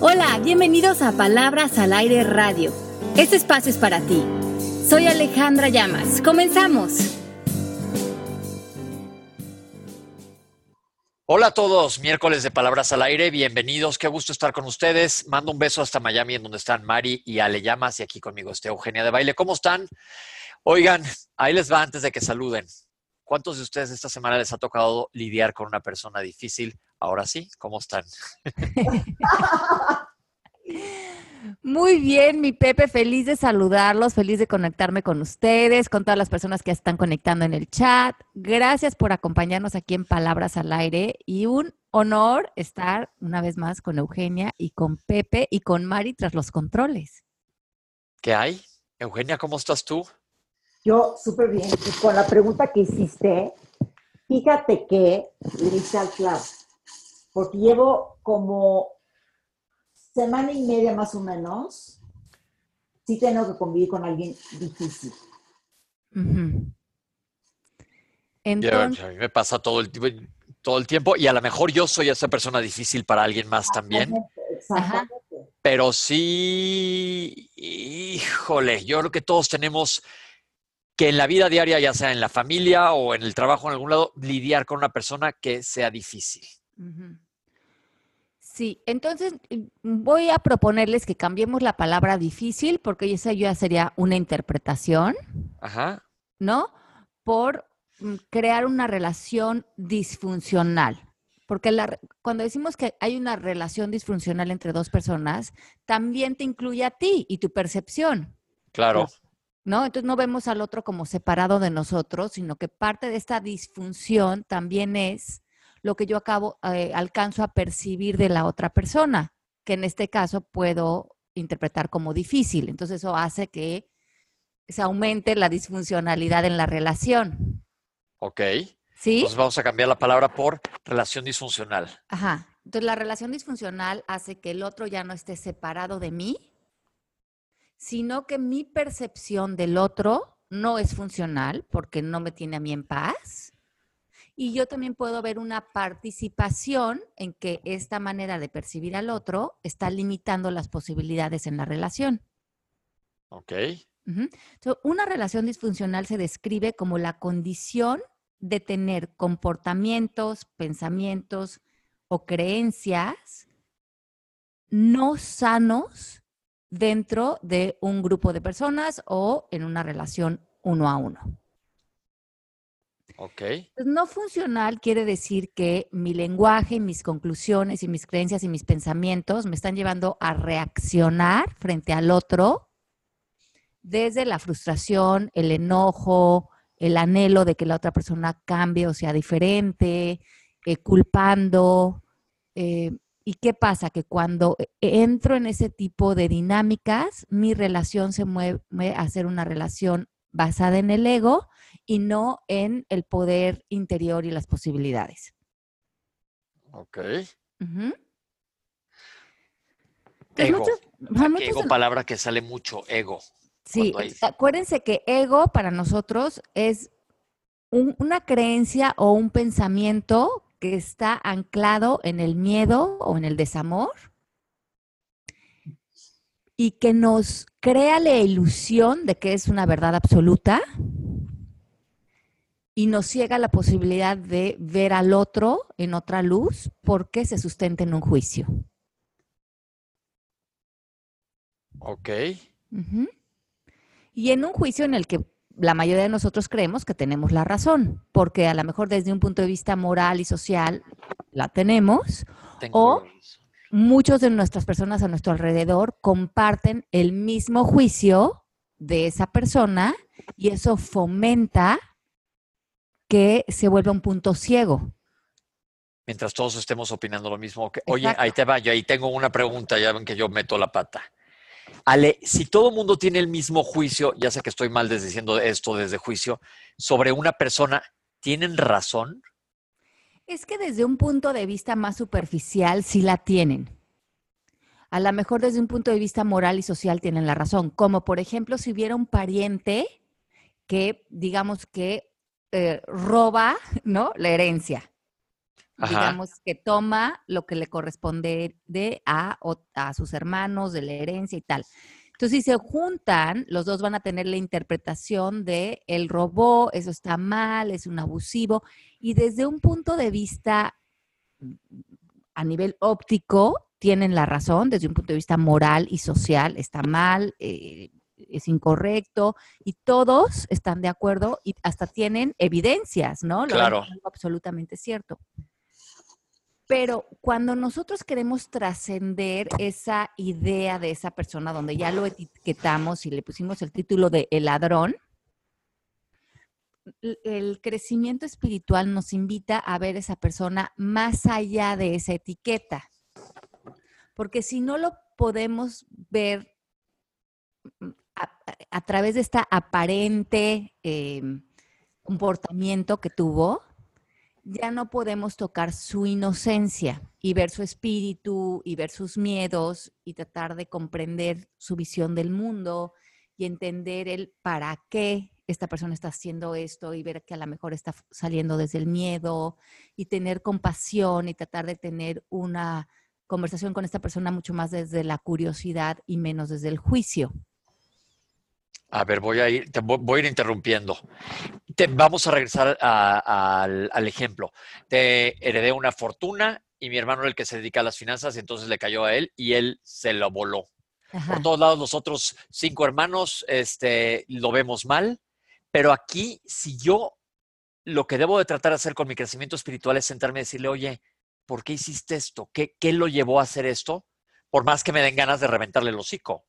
Hola, bienvenidos a Palabras al Aire Radio. Este espacio es para ti. Soy Alejandra Llamas. Comenzamos. Hola a todos, miércoles de Palabras al Aire, bienvenidos, qué gusto estar con ustedes. Mando un beso hasta Miami, en donde están Mari y Ale Llamas, y aquí conmigo está Eugenia de Baile. ¿Cómo están? Oigan, ahí les va antes de que saluden. ¿Cuántos de ustedes esta semana les ha tocado lidiar con una persona difícil? Ahora sí, ¿cómo están? Muy bien, mi Pepe, feliz de saludarlos, feliz de conectarme con ustedes, con todas las personas que están conectando en el chat. Gracias por acompañarnos aquí en Palabras al Aire y un honor estar una vez más con Eugenia y con Pepe y con Mari tras los controles. ¿Qué hay? Eugenia, ¿cómo estás tú? Yo súper bien. Y con la pregunta que hiciste, fíjate que le hice al clavo, porque llevo como semana y media más o menos, sí tengo que convivir con alguien difícil. Entonces, a mí me pasa todo el, todo el tiempo y a lo mejor yo soy esa persona difícil para alguien más también. Exactamente. Pero sí, híjole, yo creo que todos tenemos que en la vida diaria, ya sea en la familia o en el trabajo en algún lado, lidiar con una persona que sea difícil. Sí, entonces mm, voy a proponerles que cambiemos la palabra difícil, porque esa ya sería una interpretación, Ajá. ¿no? Por mm, crear una relación disfuncional. Porque la, cuando decimos que hay una relación disfuncional entre dos personas, también te incluye a ti y tu percepción. Claro. ¿No? Entonces no vemos al otro como separado de nosotros, sino que parte de esta disfunción también es lo que yo acabo, eh, alcanzo a percibir de la otra persona, que en este caso puedo interpretar como difícil. Entonces eso hace que se aumente la disfuncionalidad en la relación. Ok. ¿Sí? Entonces vamos a cambiar la palabra por relación disfuncional. Ajá. Entonces la relación disfuncional hace que el otro ya no esté separado de mí, sino que mi percepción del otro no es funcional porque no me tiene a mí en paz. Y yo también puedo ver una participación en que esta manera de percibir al otro está limitando las posibilidades en la relación. Ok. Entonces, una relación disfuncional se describe como la condición de tener comportamientos, pensamientos o creencias no sanos dentro de un grupo de personas o en una relación uno a uno. Ok. no funcional quiere decir que mi lenguaje, mis conclusiones y mis creencias y mis pensamientos me están llevando a reaccionar frente al otro desde la frustración, el enojo, el anhelo de que la otra persona cambie o sea diferente, eh, culpando, eh, ¿Y qué pasa? Que cuando e, entro en ese tipo de dinámicas, mi relación se mueve a ser una relación basada en el ego y no en el poder interior y las posibilidades. Ok. Ego. ego, palabra que sale mucho, ego. Sí, acuérdense que ego para nosotros es una creencia o un pensamiento que está anclado en el miedo o en el desamor y que nos crea la ilusión de que es una verdad absoluta y nos ciega la posibilidad de ver al otro en otra luz porque se sustenta en un juicio. Ok. Y en un juicio en el que la mayoría de nosotros creemos que tenemos la razón, porque a lo mejor desde un punto de vista moral y social la tenemos, o muchos de nuestras personas a nuestro alrededor comparten el mismo juicio de esa persona y eso fomenta que se vuelva un punto ciego. Mientras todos estemos opinando lo mismo. Oye, ahí te va, yo ahí tengo una pregunta, ya ven que yo meto la pata. Ale, si todo mundo tiene el mismo juicio, ya sé que estoy mal diciendo esto desde juicio, sobre una persona, ¿tienen razón? Es que desde un punto de vista más superficial sí la tienen. A lo mejor desde un punto de vista moral y social tienen la razón. Como por ejemplo, si hubiera un pariente que, digamos que, eh, roba, ¿no? La herencia. Digamos que toma lo que le corresponde de a, a sus hermanos, de la herencia y tal. Entonces, si se juntan, los dos van a tener la interpretación de el robó, eso está mal, es un abusivo. Y desde un punto de vista a nivel óptico, tienen la razón, desde un punto de vista moral y social, está mal, eh, es incorrecto, y todos están de acuerdo y hasta tienen evidencias, ¿no? Lo claro. absolutamente cierto. Pero cuando nosotros queremos trascender esa idea de esa persona donde ya lo etiquetamos y le pusimos el título de el ladrón, el crecimiento espiritual nos invita a ver esa persona más allá de esa etiqueta. Porque si no lo podemos ver mm, a, través de esta aparente em, comportamiento que tuvo, ya no podemos tocar su inocencia y ver su espíritu y ver sus miedos y tratar de comprender su visión del mundo y entender el para qué esta persona está haciendo esto y ver que a lo mejor está saliendo desde el miedo y tener compasión y tratar de tener una conversación con esta persona mucho más desde la curiosidad y menos desde el juicio. A ver, voy a ir, te voy a ir interrumpiendo. vamos a regresar al, ejemplo. Te heredé una fortuna y mi hermano era el que se dedica a las finanzas, y entonces le cayó a él y él se lo voló. Por todos lados, los otros cinco hermanos este, lo vemos mal, pero aquí, si yo lo que debo de tratar de hacer con mi crecimiento espiritual es sentarme y decirle, oye, ¿por qué hiciste esto? ¿Qué, qué lo llevó a hacer esto? Por más que me den ganas de reventarle el hocico.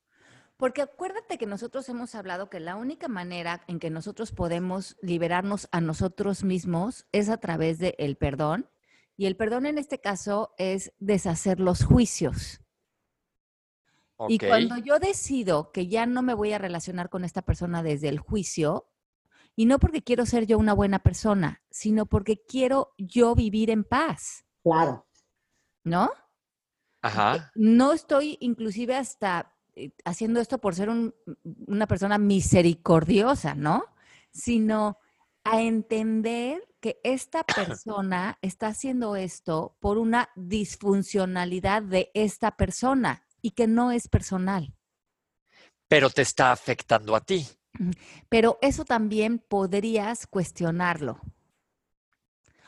Porque acuérdate que nosotros hemos hablado que la única manera en que nosotros podemos liberarnos a nosotros mismos es a través del perdón. Y el perdón en este caso es deshacer los juicios. Y cuando yo decido que ya no me voy a relacionar con esta persona desde el juicio, y no porque quiero ser yo una buena persona, sino porque quiero yo vivir en paz. Claro. ¿No? Ajá. No estoy inclusive hasta haciendo esto por ser una persona misericordiosa, ¿no? Sino a entender que esta persona está haciendo esto por una disfuncionalidad de esta persona y que no es personal. Pero te está afectando a ti. Pero eso también podrías cuestionarlo.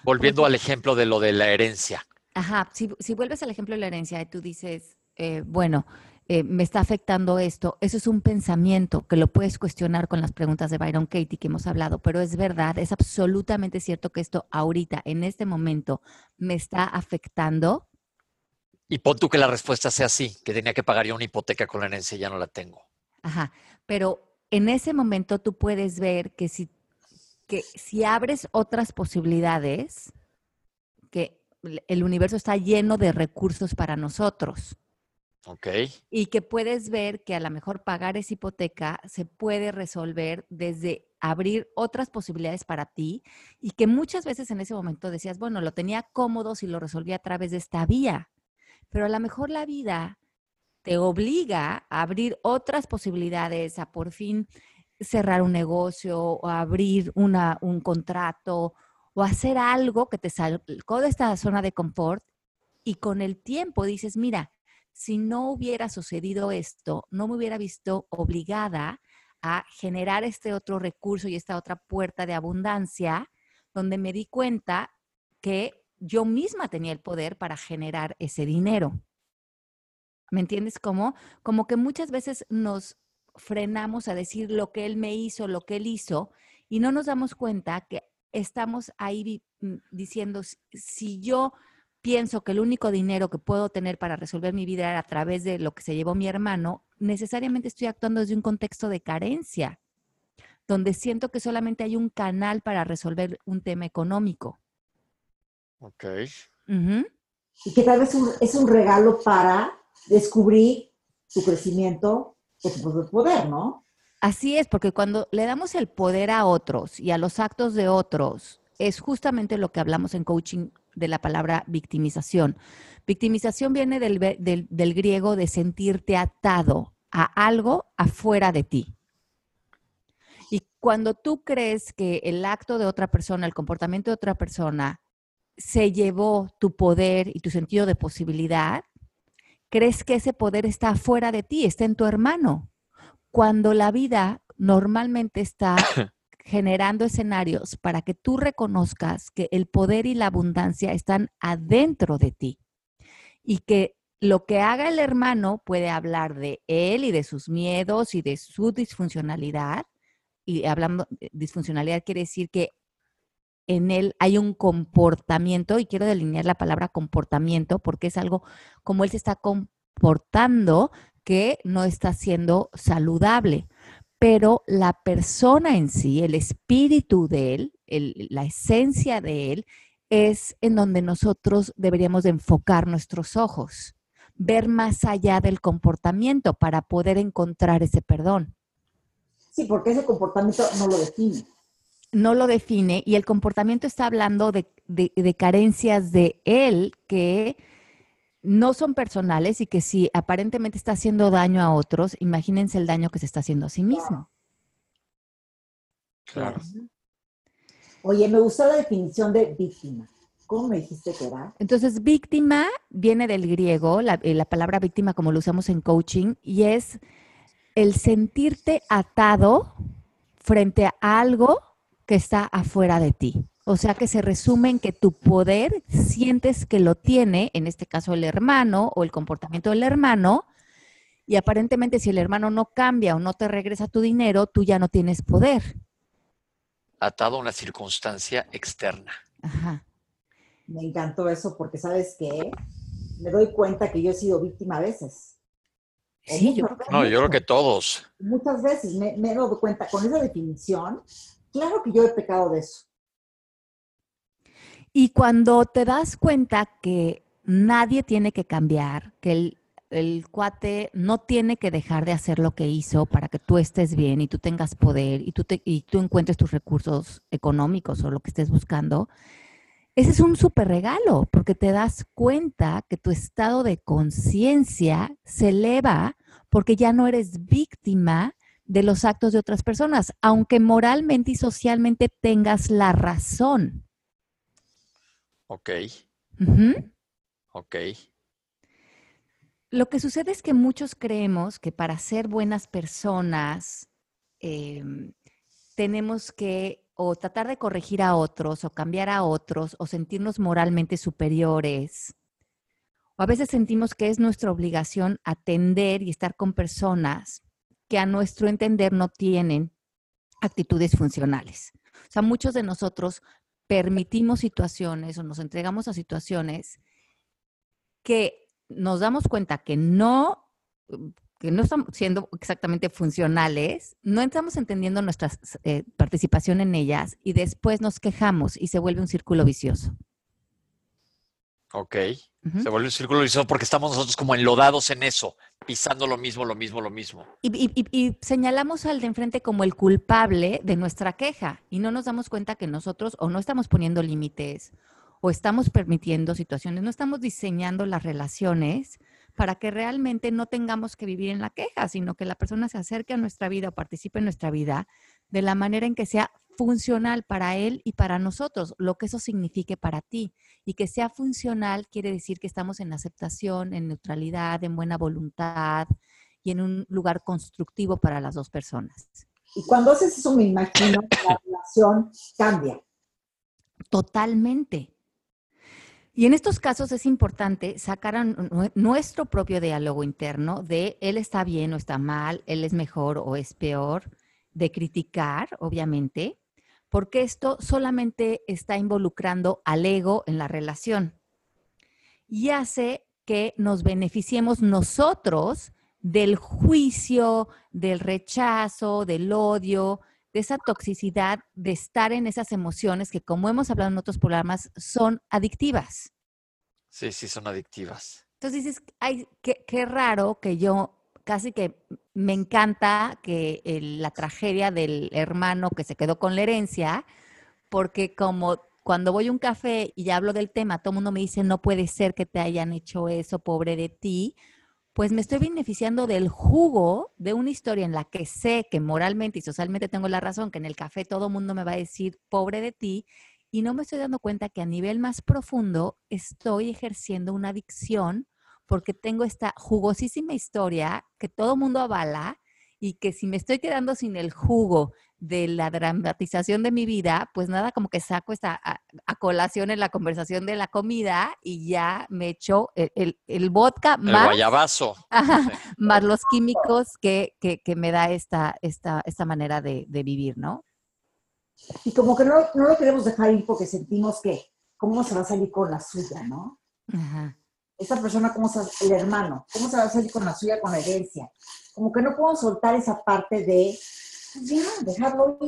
Volviendo al ejemplo de lo de la herencia. Ajá, si, vuelves al ejemplo de la herencia y tú dices, eh, bueno, eh, me está afectando esto, eso es un pensamiento que lo puedes cuestionar con las preguntas de Byron Katie que hemos hablado, pero es verdad, es absolutamente cierto que esto ahorita, en este momento, me está afectando. Y pon tú que la respuesta sea sí, que tenía que pagar yo una hipoteca con la herencia y ya no la tengo. Ajá, pero en ese momento tú puedes ver que si, que si abres otras posibilidades, que el universo está lleno de recursos para nosotros. Ok. Y que puedes ver que a lo mejor pagar esa hipoteca se puede resolver desde abrir otras posibilidades para ti y que muchas veces en ese momento decías, bueno, lo tenía cómodo si lo resolvía a través de esta vía, pero a lo mejor la vida te obliga a abrir otras posibilidades, a por fin cerrar un negocio o abrir una, un contrato o hacer algo que te sacó de esta zona de confort y con el tiempo dices, mira, si no hubiera sucedido esto, no me hubiera visto obligada a generar este otro recurso y esta otra puerta de abundancia, donde me di cuenta que yo misma tenía el poder para generar ese dinero. ¿Me entiendes cómo? Como que muchas veces nos frenamos a decir lo que él me hizo, lo que él hizo, y no nos damos cuenta que estamos ahí mm, diciendo, si yo pienso que el único dinero que puedo tener para resolver mi vida era a través de lo que se llevó mi hermano, necesariamente estoy actuando desde un contexto de carencia, donde siento que solamente hay un canal para resolver un tema económico. Ok. Y que tal vez es un regalo para descubrir su crecimiento, por supuesto, poder, ¿no? Así es, porque cuando le damos el poder a otros y a los actos de otros, es justamente lo que hablamos en coaching de la palabra victimización. Victimización viene del, del, griego de sentirte atado a algo afuera de ti. Y cuando tú crees que el acto de otra persona, el comportamiento de otra persona se llevó tu poder y tu sentido de posibilidad, crees que ese poder está fuera de ti, está en tu hermano. Cuando la vida normalmente está generando escenarios para que tú reconozcas que el poder y la abundancia están adentro de ti y que lo que haga el hermano puede hablar de él y de sus miedos y de su disfuncionalidad. Y hablando de disfuncionalidad quiere decir que en él hay un comportamiento, y quiero delinear la palabra comportamiento porque es algo como él se está comportando que no está siendo saludable. Pero la persona en sí, el espíritu de él, la esencia de él, es en donde nosotros deberíamos de enfocar nuestros ojos ver más allá del comportamiento para poder encontrar ese perdón. Sí, porque ese comportamiento no lo define. No lo define y el comportamiento está hablando de, carencias de él que no son personales y que si aparentemente está haciendo daño a otros, imagínense el daño que se está haciendo a sí mismo. Claro. Oye, me gustó la definición de víctima. ¿Cómo me dijiste que era? Entonces, víctima viene del griego, eh, la, palabra víctima como lo usamos en coaching, y es el sentirte atado frente a algo que está afuera de ti. O sea que se resume en que tu poder sientes que lo tiene, en este caso el hermano o el comportamiento del hermano, y aparentemente si el hermano no cambia o no te regresa tu dinero, tú ya no tienes poder. Atado a una circunstancia externa. Ajá me encantó eso porque, ¿sabes qué? Me doy cuenta que yo he sido víctima a veces. Sí, yo, no, yo creo que todos. Muchas veces me, me doy cuenta con esa definición. Claro que yo he pecado de eso. Y cuando te das cuenta que nadie tiene que cambiar, que el, cuate no tiene que dejar de hacer lo que hizo para que tú estés bien y tú tengas poder y tú, y tú encuentres tus recursos económicos o lo que estés buscando, ese es un súper regalo, porque te das cuenta que tu estado de conciencia se eleva porque ya no eres víctima de los actos de otras personas, aunque moralmente y socialmente tengas la razón. Ok. Ok. Lo que sucede es que muchos creemos que para ser buenas personas em, tenemos que o tratar de corregir a otros o cambiar a otros o sentirnos moralmente superiores. O a veces sentimos que es nuestra obligación atender y estar con personas que a nuestro entender no tienen actitudes funcionales. O sea, muchos de nosotros permitimos situaciones o nos entregamos a situaciones que nos damos cuenta que no que no estamos siendo exactamente funcionales, no estamos entendiendo nuestra eh, participación en ellas y después nos quejamos y se vuelve un círculo vicioso. Ok. Se vuelve un círculo vicioso porque estamos nosotros como enlodados en eso, pisando lo mismo, lo mismo, lo mismo. Y, y, señalamos al de enfrente como el culpable de nuestra queja y no nos damos cuenta que nosotros o no estamos poniendo límites o estamos permitiendo situaciones, no estamos diseñando las relaciones para que realmente no tengamos que vivir en la queja, sino que la persona se acerque a nuestra vida o participe en nuestra vida de la manera en que sea funcional para él y para nosotros, lo que eso signifique para ti. Y que sea funcional quiere decir que estamos en aceptación, en neutralidad, en buena voluntad y en un lugar constructivo para las dos personas. Y cuando haces eso, me imagino que la relación cambia. Totalmente. Y en estos casos es importante sacar nuestro propio diálogo interno de él está bien o está mal, él es mejor o es peor, de criticar, obviamente, porque esto solamente está involucrando al ego en la relación y hace que nos beneficiemos nosotros del juicio, del rechazo, del odio, de esa toxicidad de estar en esas emociones que, como hemos hablado en otros programas, son adictivas. Sí, sí, son adictivas. Entonces dices, ay, qué, raro que yo casi que me encanta que la tragedia del hermano que se quedó con la herencia, porque como cuando voy a un café y hablo del tema, todo el mundo me dice, no puede ser que te hayan hecho eso, pobre de ti, pues me estoy beneficiando del jugo de una historia en la que sé que moralmente y socialmente tengo la razón, que en el café todo el mundo me va a decir, pobre de ti, y no me estoy dando cuenta que a nivel más profundo estoy ejerciendo una adicción porque tengo esta jugosísima historia que todo mundo avala y que si me estoy quedando sin el jugo de la dramatización de mi vida, pues nada, como que saco esta a, colación en la conversación de la comida y ya me echo el, el, vodka más, guayabazo. más los químicos que, que, que, me da esta, esta, esta manera de, de vivir, ¿no? Y como que no, no, lo queremos dejar ir porque sentimos que, ¿cómo se va a salir con la suya, no? Ajá. Esa persona, ¿cómo se el hermano? ¿Cómo se va a salir con la suya, con la herencia? Como que no podemos soltar esa parte de pues ya, dejarlo.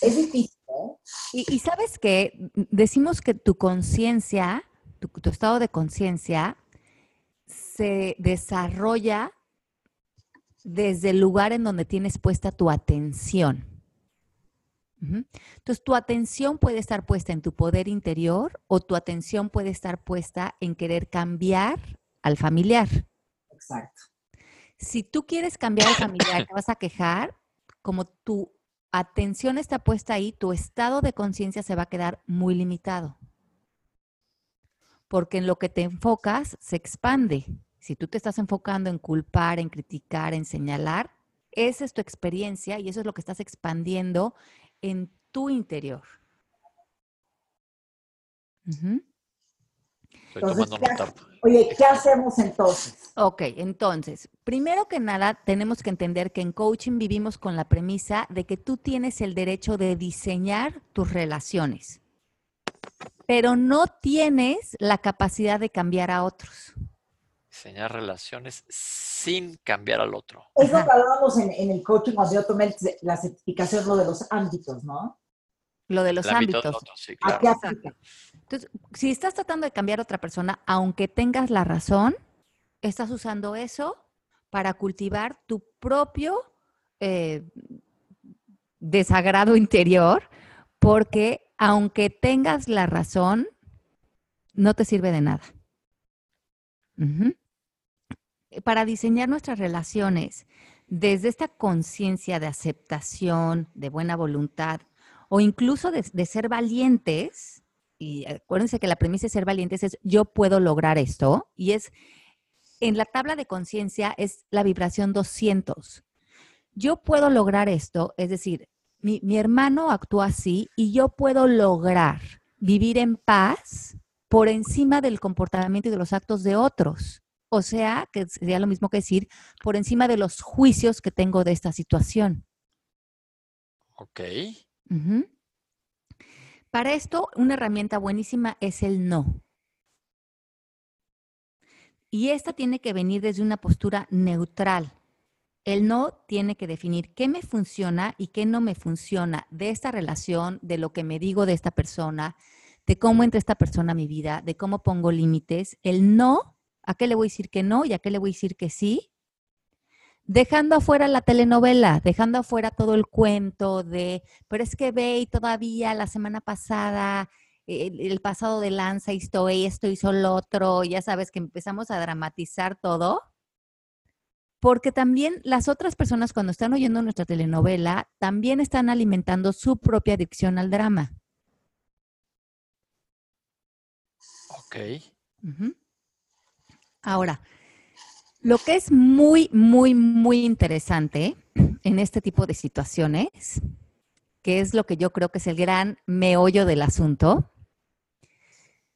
Es difícil. ¿eh? Y, sabes que decimos que tu conciencia, tu, estado de conciencia, se desarrolla desde el lugar en donde tienes puesta tu atención. Entonces, tu atención puede estar puesta en tu poder interior o tu atención puede estar puesta en querer cambiar al familiar. Exacto. Si tú quieres cambiar al familiar, te vas a quejar, como tu atención está puesta ahí, tu estado de conciencia se va a quedar muy limitado. Porque en lo que te enfocas se expande. Si tú te estás enfocando en culpar, en criticar, en señalar, esa es tu experiencia y eso es lo que estás expandiendo en tu interior. Oye, ¿qué hacemos entonces? Ok, entonces, primero que nada, tenemos que entender que en coaching vivimos con la premisa de que tú tienes el derecho de diseñar tus relaciones, pero no tienes la capacidad de cambiar a otros. Diseñar relaciones sin cambiar al otro. Es lo que hablábamos en, el coaching cuando yo tomé la certificación, lo de los ámbitos, ¿no? Lo de los ámbitos. Entonces, si estás tratando de cambiar a otra persona, aunque tengas la razón, estás usando eso para cultivar tu propio eh, desagrado interior, porque aunque tengas la razón, no te sirve de nada. Para diseñar nuestras relaciones desde esta conciencia de aceptación, de buena voluntad, o incluso de, ser valientes, y acuérdense que la premisa de ser valientes es yo puedo lograr esto, y es en la tabla de conciencia es la vibración 200. Yo puedo lograr esto, es decir, mi, mi hermano actúa así y yo puedo lograr vivir en paz por encima del comportamiento y de los actos de otros. O sea, que sería lo mismo que decir, por encima de los juicios que tengo de esta situación. Ok. Para esto, una herramienta buenísima es el no. Y esta tiene que venir desde una postura neutral. El no tiene que definir qué me funciona y qué no me funciona de esta relación, de lo que me digo de esta persona, de cómo entra esta persona a mi vida, de cómo pongo límites. El no, ¿a qué le voy a decir que no y a qué le voy a decir que sí? dejando afuera la telenovela, dejando afuera todo el cuento de, pero es que ve y todavía la semana pasada, el, pasado de lanza hizo esto, hizo lo otro, ya sabes que empezamos a dramatizar todo. Porque también las otras personas cuando están oyendo nuestra telenovela, también están alimentando su propia adicción al drama. Ok. Ahora, lo que es muy, muy, muy interesante en este tipo de situaciones, que es lo que yo creo que es el gran meollo del asunto,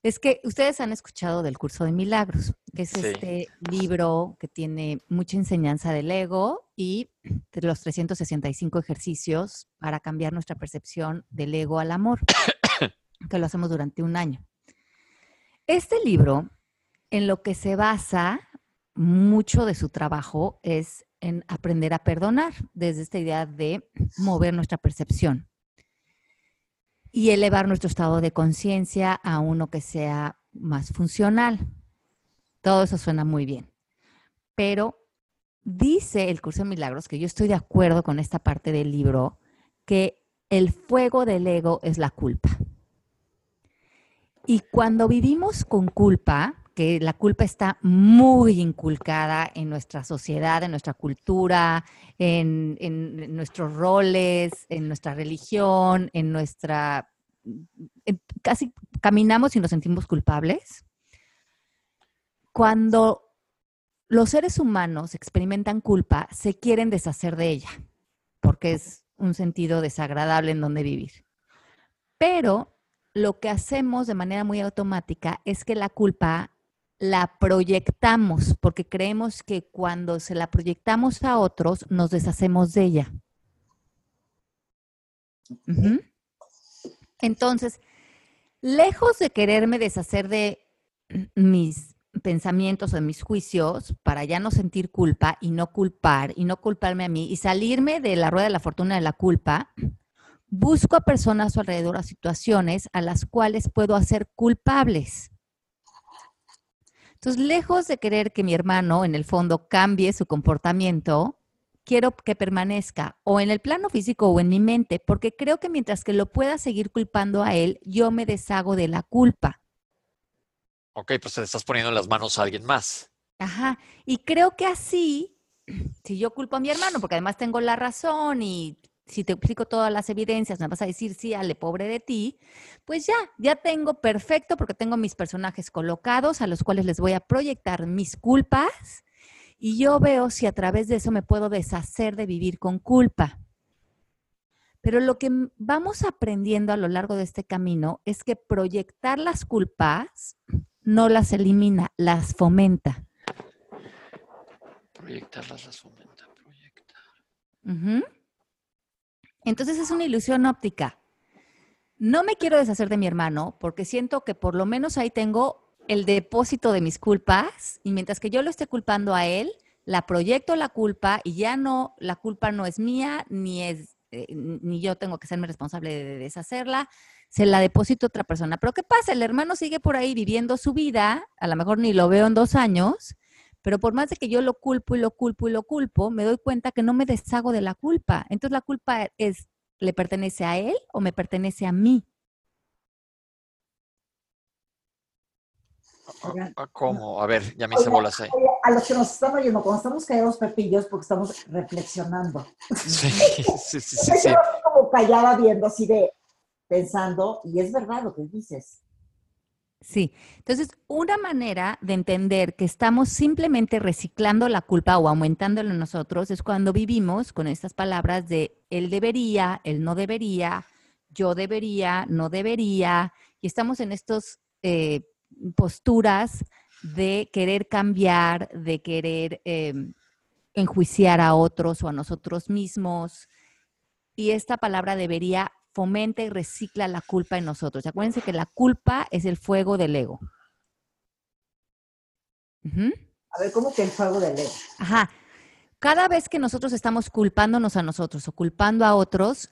es que ustedes han escuchado del curso de milagros, que es este libro que tiene mucha enseñanza del ego y de los 365 ejercicios para cambiar nuestra percepción del ego al amor, que lo hacemos durante un año. Este libro, en lo que se basa mucho de su trabajo es en aprender a perdonar, desde esta idea de mover nuestra percepción y elevar nuestro estado de conciencia a uno que sea más funcional. Todo eso suena muy bien. Pero dice el curso de milagros, que yo estoy de acuerdo con esta parte del libro, que el fuego del ego es la culpa. Y cuando vivimos con culpa, que la culpa está muy inculcada en nuestra sociedad, en nuestra cultura, en, nuestros roles, en nuestra religión, en nuestra casi caminamos y nos sentimos culpables. Cuando los seres humanos experimentan culpa, se quieren deshacer de ella, porque es un sentido desagradable en donde vivir. Pero lo que hacemos de manera muy automática es que la culpa la proyectamos, porque creemos que cuando se la proyectamos a otros, nos deshacemos de ella. Entonces, lejos de quererme deshacer de mis pensamientos o de mis juicios para ya no sentir culpa y no culpar y no culparme a mí y salirme de la rueda de la fortuna de la culpa, busco a personas a su alrededor, a situaciones a las cuales puedo hacer culpables. Entonces, lejos de querer que mi hermano en el fondo cambie su comportamiento, quiero que permanezca o en el plano físico o en mi mente, porque creo que mientras que lo pueda seguir culpando a él, yo me deshago de la culpa. Ok, pues te estás poniendo en las manos a alguien más. Ajá, y creo que así, si yo culpo a mi hermano, porque además tengo la razón y si te explico todas las evidencias, me vas a decir, sí, ale, pobre de ti, pues ya, ya tengo perfecto porque tengo mis personajes colocados a los cuales les voy a proyectar mis culpas y yo veo si a través de eso me puedo deshacer de vivir con culpa. Pero lo que vamos aprendiendo a lo largo de este camino es que proyectar las culpas no las elimina, las fomenta. Proyectarlas, las fomenta, proyectar. Ujú. Entonces es una ilusión óptica. No me quiero deshacer de mi hermano porque siento que por lo menos ahí tengo el depósito de mis culpas y mientras que yo lo esté culpando a él, la proyecto la culpa y ya no, la culpa no es mía ni es, eh, ni yo tengo que serme responsable de, de deshacerla, se la deposito a otra persona. Pero ¿qué pasa? El hermano sigue por ahí viviendo su vida, a lo mejor ni lo veo en dos años, pero por más de que yo lo culpo y lo culpo y lo culpo, me doy cuenta que no me deshago de la culpa. Entonces la culpa es, ¿le pertenece a él o me pertenece a mí? ¿Cómo? A ver, ya me hice bolas ahí. a los que nos están oyendo, cuando estamos callados, Pepillos, porque estamos reflexionando. Sí, sí, sí, sí, Yo sí. estoy como callada viendo así de pensando, y es verdad lo que dices. Sí. Entonces, una manera de entender que estamos simplemente reciclando la culpa o aumentándola en nosotros es cuando vivimos con estas palabras de él debería, él no debería, yo debería, no debería, y estamos en estas posturas de querer cambiar, de querer eh, enjuiciar a otros o a nosotros mismos. Y esta palabra debería fomenta y recicla la culpa en nosotros. Acuérdense que la culpa es el fuego del ego. A ver, ¿cómo que el fuego del ego? Ajá. Cada vez que nosotros estamos culpándonos a nosotros o culpando a otros,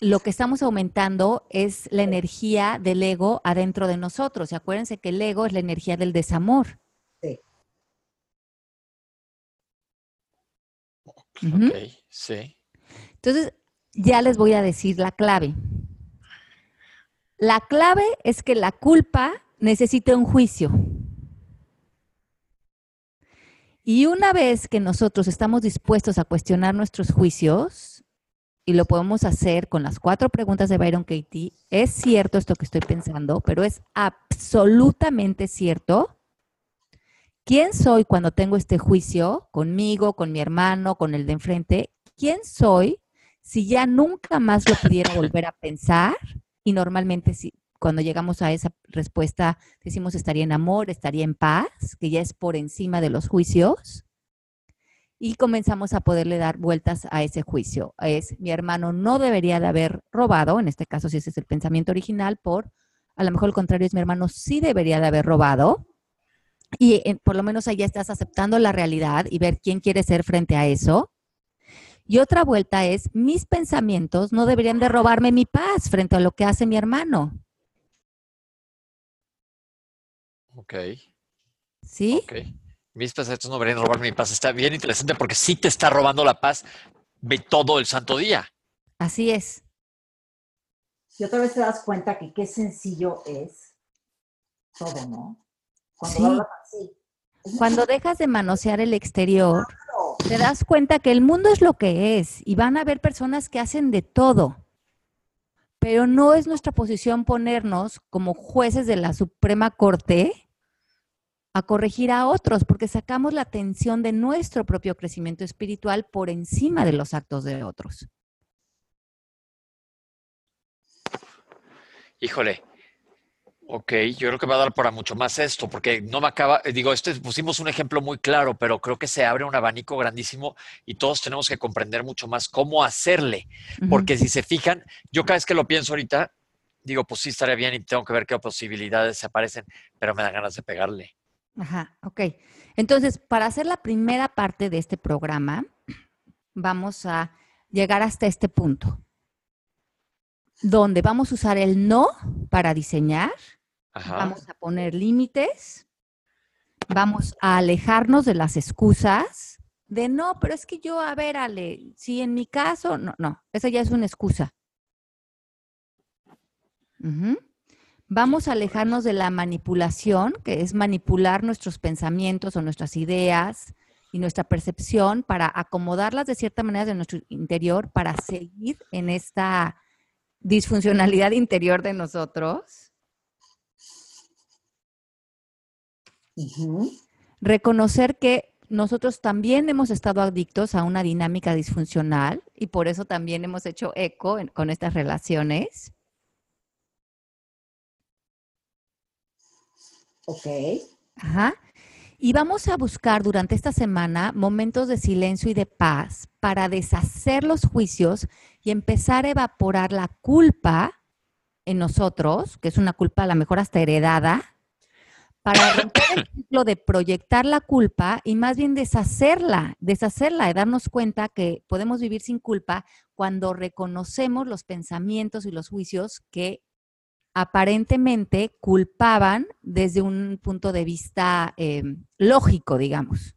lo que estamos aumentando es la energía del ego adentro de nosotros. Y acuérdense que el ego es la energía del desamor. Sí. Ok, sí. Entonces, ya les voy a decir la clave. La clave es que la culpa necesita un juicio. Y una vez que nosotros estamos dispuestos a cuestionar nuestros juicios, y lo podemos hacer con las cuatro preguntas de Byron Katie, es cierto esto que estoy pensando, pero es absolutamente cierto. ¿Quién soy cuando tengo este juicio conmigo, con mi hermano, con el de enfrente? ¿Quién soy si ya nunca más lo pudiera volver a pensar? Y normalmente si, cuando llegamos a esa respuesta decimos estaría en amor, estaría en paz, que ya es por encima de los juicios. Y comenzamos a poderle dar vueltas a ese juicio. Es, mi hermano no debería de haber robado, en este caso si ese es el pensamiento original, por, a lo mejor el contrario es, mi hermano sí debería de haber robado. Y eh, por lo menos ahí ya estás aceptando la realidad y ver quién quiere ser frente a eso. Y otra vuelta es, mis pensamientos no deberían de robarme mi paz frente a lo que hace mi hermano. Ok, ¿Sí? ok. Mis pensamientos no deberían robarme mi paz. Está bien interesante porque sí te está robando la paz ve todo el santo día. Así es. Y otra vez te das cuenta que qué sencillo es todo, ¿no? Cuando Sí. hablas así. Cuando dejas de manosear el exterior. Te das cuenta que el mundo es lo que es y van a haber personas que hacen de todo. pero no es nuestra posición ponernos como jueces de la Suprema Corte a corregir a otros, porque sacamos la atención de nuestro propio crecimiento espiritual por encima de los actos de otros. Híjole, Ok, yo creo que va a dar para mucho más esto, porque no me acaba, eh, digo, este pusimos un ejemplo muy claro, pero creo que se abre un abanico grandísimo y todos tenemos que comprender mucho más cómo hacerle, porque si se fijan, yo cada vez que lo pienso ahorita, digo, pues sí estaría bien y tengo que ver qué posibilidades se aparecen, pero me da ganas de pegarle. Ajá, ok. Entonces, para hacer la primera parte de este programa, vamos a llegar hasta este punto, donde vamos a usar el no para diseñar Vamos a poner límites. Vamos a alejarnos de las excusas de no, pero es que yo, a ver, Ale, si en mi caso, no, no, esa ya es una excusa. Vamos a alejarnos de la manipulación, que es manipular nuestros pensamientos o nuestras ideas y nuestra percepción para acomodarlas de cierta manera de nuestro interior para seguir en esta disfuncionalidad interior de nosotros. Reconocer que nosotros también hemos estado adictos a una dinámica disfuncional y por eso también hemos hecho eco con estas relaciones. Ok. Ajá. Y vamos a buscar durante esta semana momentos de silencio y de paz para deshacer los juicios y empezar a evaporar la culpa en nosotros, que es una culpa a lo mejor hasta heredada, para romper el ciclo de proyectar la culpa y más bien deshacerla, deshacerla y darnos cuenta que podemos vivir sin culpa cuando reconocemos los pensamientos y los juicios que aparentemente culpaban desde un punto de vista eh, lógico, digamos.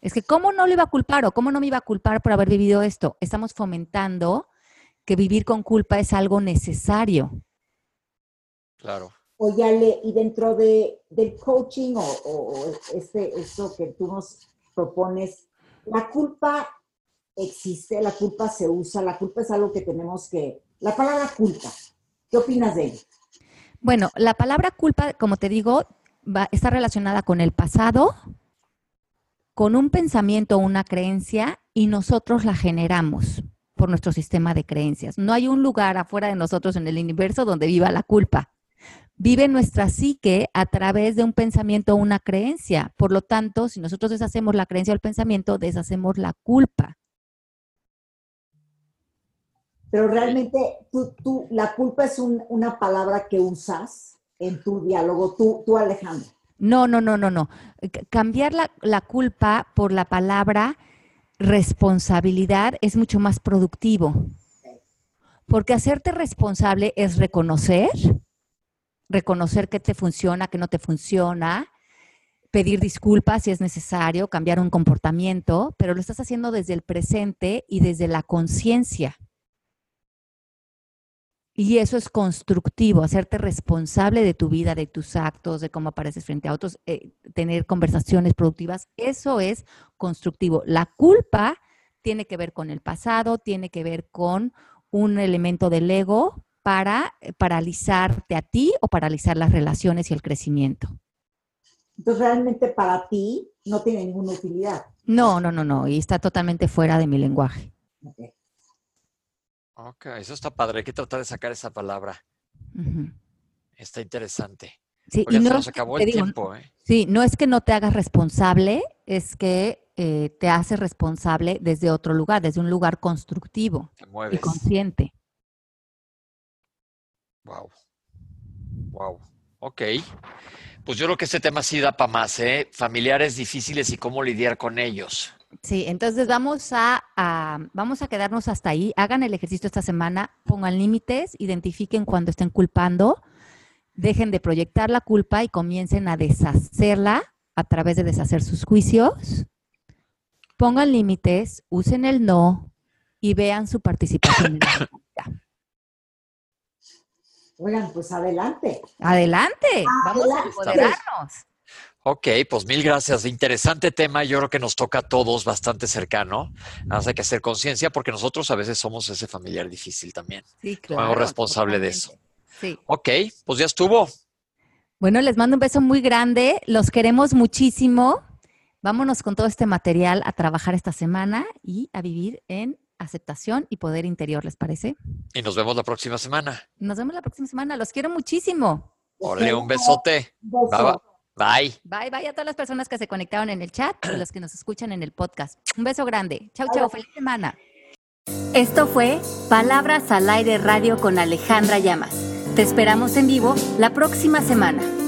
Es que, ¿cómo no lo iba a culpar o cómo no me iba a culpar por haber vivido esto? Estamos fomentando que vivir con culpa es algo necesario. Claro o ya le, y dentro de, del coaching o, este, esto que tú nos propones, la culpa existe, la culpa se usa, la culpa es algo que tenemos que, la palabra culpa, ¿qué opinas de ella? Bueno, la palabra culpa, como te digo, va, está relacionada con el pasado, con un pensamiento o una creencia y nosotros la generamos por nuestro sistema de creencias. No hay un lugar afuera de nosotros en el universo donde viva la culpa vive nuestra psique a través de un pensamiento o una creencia. Por lo tanto, si nosotros deshacemos la creencia o el pensamiento, deshacemos la culpa. Pero realmente tú, la culpa es una palabra que usas en tu diálogo, tú, tú Alejandro. No, no, no, no, no. Cambiar la, la culpa por la palabra responsabilidad es mucho más productivo. Porque hacerte responsable es reconocer, reconocer qué te funciona, qué no te funciona, pedir disculpas si es necesario, cambiar un comportamiento, pero lo estás haciendo desde el presente y desde la conciencia. Y eso es constructivo, hacerte responsable de tu vida, de tus actos, de cómo apareces frente a otros, eh, tener conversaciones productivas. Eso es constructivo. La culpa tiene que ver con el pasado, tiene que ver con un elemento del ego para eh, paralizarte a ti o paralizar las relaciones y el crecimiento. Entonces, realmente para ti no tiene ninguna utilidad. No, no, no, no, y está totalmente fuera de mi lenguaje. Ok, eso está padre, hay que tratar de sacar esa palabra. Está interesante. Sí, y no, acabó el tiempo. ¿eh? Sí, no es que no te hagas responsable, es que eh, te haces responsable desde otro lugar, desde un lugar constructivo y consciente. Wow. Wow. Ok. Pues yo creo que este tema sí da para más, ¿eh? Familiares difíciles y cómo lidiar con ellos. Sí, entonces vamos a, vamos a quedarnos hasta ahí. Hagan el ejercicio esta semana, pongan límites, identifiquen cuando estén culpando, dejen de proyectar la culpa y comiencen a deshacerla a través de deshacer sus juicios. Pongan límites, usen el no y vean su participación en. Oigan, pues adelante. Adelante, vamos a empoderarnos. Ok, pues mil gracias. Interesante tema. Yo creo que nos toca a todos bastante cercano. Nada más hay que hacer conciencia porque nosotros a veces somos ese familiar difícil también. Sí, Somos claro. responsable de eso. Sí. Ok, pues ya estuvo. Bueno, les mando un beso muy grande. Los queremos muchísimo. Vámonos con todo este material a trabajar esta semana y a vivir en aceptación y poder interior, ¿les parece? Y nos vemos la próxima semana. Nos vemos la próxima semana. Los quiero muchísimo. Órale, un besote. Beso. Bye, bye. Bye. Bye, bye a todas las personas que se conectaron en el chat y los que nos escuchan en el podcast. Un beso grande. Chau, chau. Feliz semana. Esto fue Palabras al Aire Radio con Alejandra Llamas. Te esperamos en vivo la próxima semana.